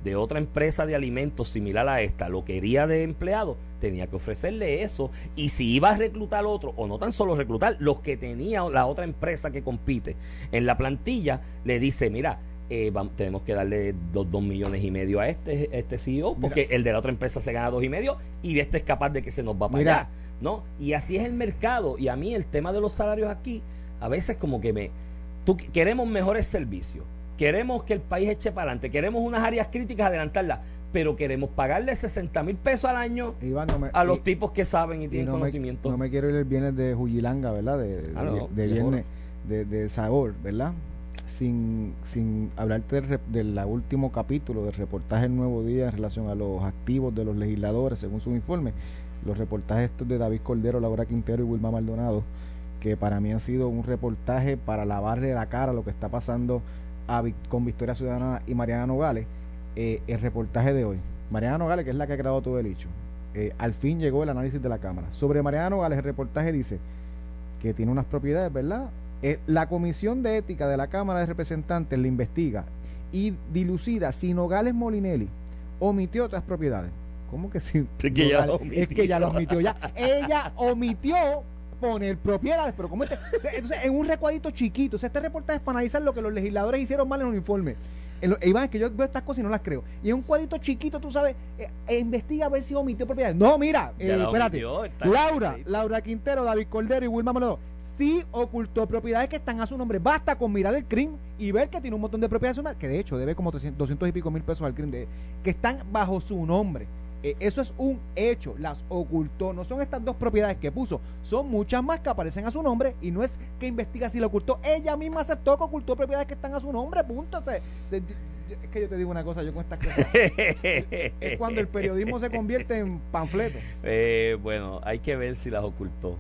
de otra empresa de alimentos similar a esta lo quería de empleado, tenía que ofrecerle eso. Y si iba a reclutar otro, o no tan solo reclutar, los que tenía la otra empresa que compite en la plantilla, le dice, mira, eh, tenemos que darle dos, millones y medio a este, este CEO, porque el de la otra empresa se gana dos y medio y este es capaz de que se nos va a pagar. ¿no? Y así es el mercado. Y a mí el tema de los salarios aquí, a veces como que me... Tú, queremos mejores servicios, queremos que el país eche para adelante, queremos unas áreas críticas adelantarlas, pero queremos pagarle 60 mil pesos al año a los tipos que saben y tienen conocimiento. no me quiero ir el viernes de Jujilanga, ¿verdad? De, de, ah, viernes de, de sabor, ¿verdad? Sin, sin hablarte del, último capítulo del reportaje El Nuevo Día en relación a los activos de los legisladores, según su informe, los reportajes estos de David Cordero, Laura Quintero y Wilma Maldonado, que para mí han sido un reportaje para lavarle la cara a lo que está pasando con Victoria Ciudadana y Mariana Nogales. Eh, el reportaje de hoy, Mariana Nogales, que es la que ha creado todo el hecho, eh, al fin llegó el análisis de la Cámara. Sobre Mariana Nogales, el reportaje dice que tiene unas propiedades, ¿verdad? Eh, la Comisión de Ética de la Cámara de Representantes le investiga y dilucida si Nogales Molinelli omitió otras propiedades. ¿Cómo que sí? *laughs* Es que, ya es que ya lo omitió ya. Ella omitió poner propiedades, pero como este, entonces en un recuadrito chiquito, o sea, este reportaje es para analizar lo que los legisladores hicieron mal en un informe. En Iván, es que yo veo estas cosas y no las creo. Y en un cuadrito chiquito, tú sabes, eh, investiga a ver si omitió propiedades. No, mira, eh, espérate. Laura, Laura Quintero, David Cordero y Wilma Moledo sí ocultó propiedades que están a su nombre. Basta con mirar el crimen y ver que tiene un montón de propiedades, que de hecho debe como 200 y pico mil pesos al crimen, que están bajo su nombre. Eh, eso es un hecho, las ocultó. No son estas dos propiedades que puso, son muchas más que aparecen a su nombre y no es que investiga si lo ocultó. Ella misma aceptó que ocultó propiedades que están a su nombre, punto. es que yo te digo una cosa, yo con estas cosas. *laughs* es cuando el periodismo se convierte en panfleto. Eh, bueno, hay que ver si las ocultó.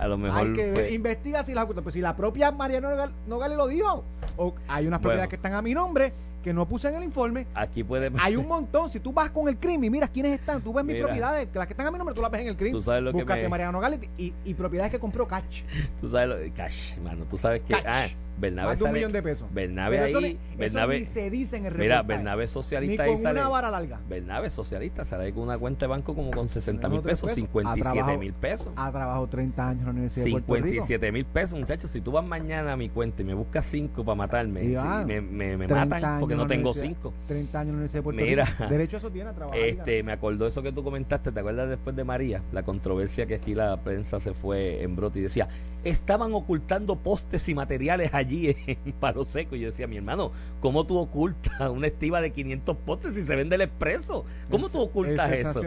A lo mejor. Hay que ver, investiga si las ocultó. Pero si la propia Mariano Nogales lo dijo, o hay unas propiedades que están a mi nombre que no puse en el informe. Aquí puede. *laughs* Hay un montón. Si tú vas con el crimen y miras quiénes están, tú ves mis propiedades, las que están a mi nombre, tú las ves en el crimen. Tú sabes lo Búscate Mariano Galetti y, y, propiedades que compró Cash. *laughs* Tú sabes lo Cash, mano. Tú sabes que. Ah, Bernabe Más de un millón de pesos. Bernabe ahí. Eso, Bernabe, eso se dice en el Mira, Bernabe socialista ni con una vara larga. Bernabe socialista sale ahí con una cuenta de banco como con 60 mil pesos, 57 mil pesos. Ha trabajado 30 años en la Universidad 57 mil pesos, muchachos. Si tú vas mañana a mi cuenta y me buscas 5 para matarme, me, me, me matan porque no tengo 5. 30 años en la Universidad de Puerto Mira, Rico. Derecho a eso tiene a trabajar. Este, me acordó eso que tú comentaste, ¿te acuerdas después de María? La controversia que aquí la prensa se fue en brote y decía, estaban ocultando postes y materiales allí *laughs* en Palo Seco. Y yo decía, mi hermano, ¿cómo tú ocultas una estiva de 500 postes si se vende el expreso? ¿Cómo tú ocultas eso?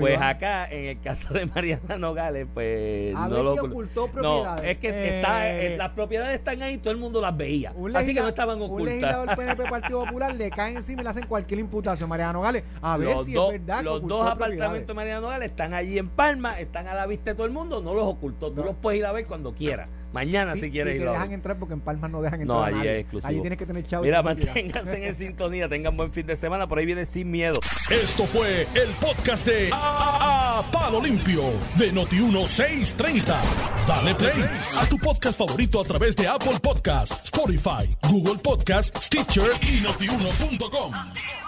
Pues acá, en el caso de Mariana Nogales, pues no lo ocultó propiedades. No, es que eh, está, eh, las propiedades están ahí, todo el mundo las veía. Así que no estaban ocultas. Un legislador *laughs* PNP Partido Popular le cae encima y le hacen cualquier imputación. Mariana Nogales, a ver si es verdad. Los dos apartamentos de Mariana Nogales están allí en Palma, están a la vista de todo el mundo, no los ocultó. Tú los puedes ir a ver cuando quieras. Mañana si quieres si ir. dejan entrar porque en Palma no dejan entrar. No, allí es exclusivo. Allí tienes que tener chavo. Mira, manténganse en *laughs* sintonía, tengan buen fin de semana, por ahí viene sin miedo. Esto fue el podcast de a, Palo Limpio de Noti 1630. Dale play a tu podcast favorito a través de Apple Podcasts, Spotify, Google Podcasts, Stitcher y notiuno.com.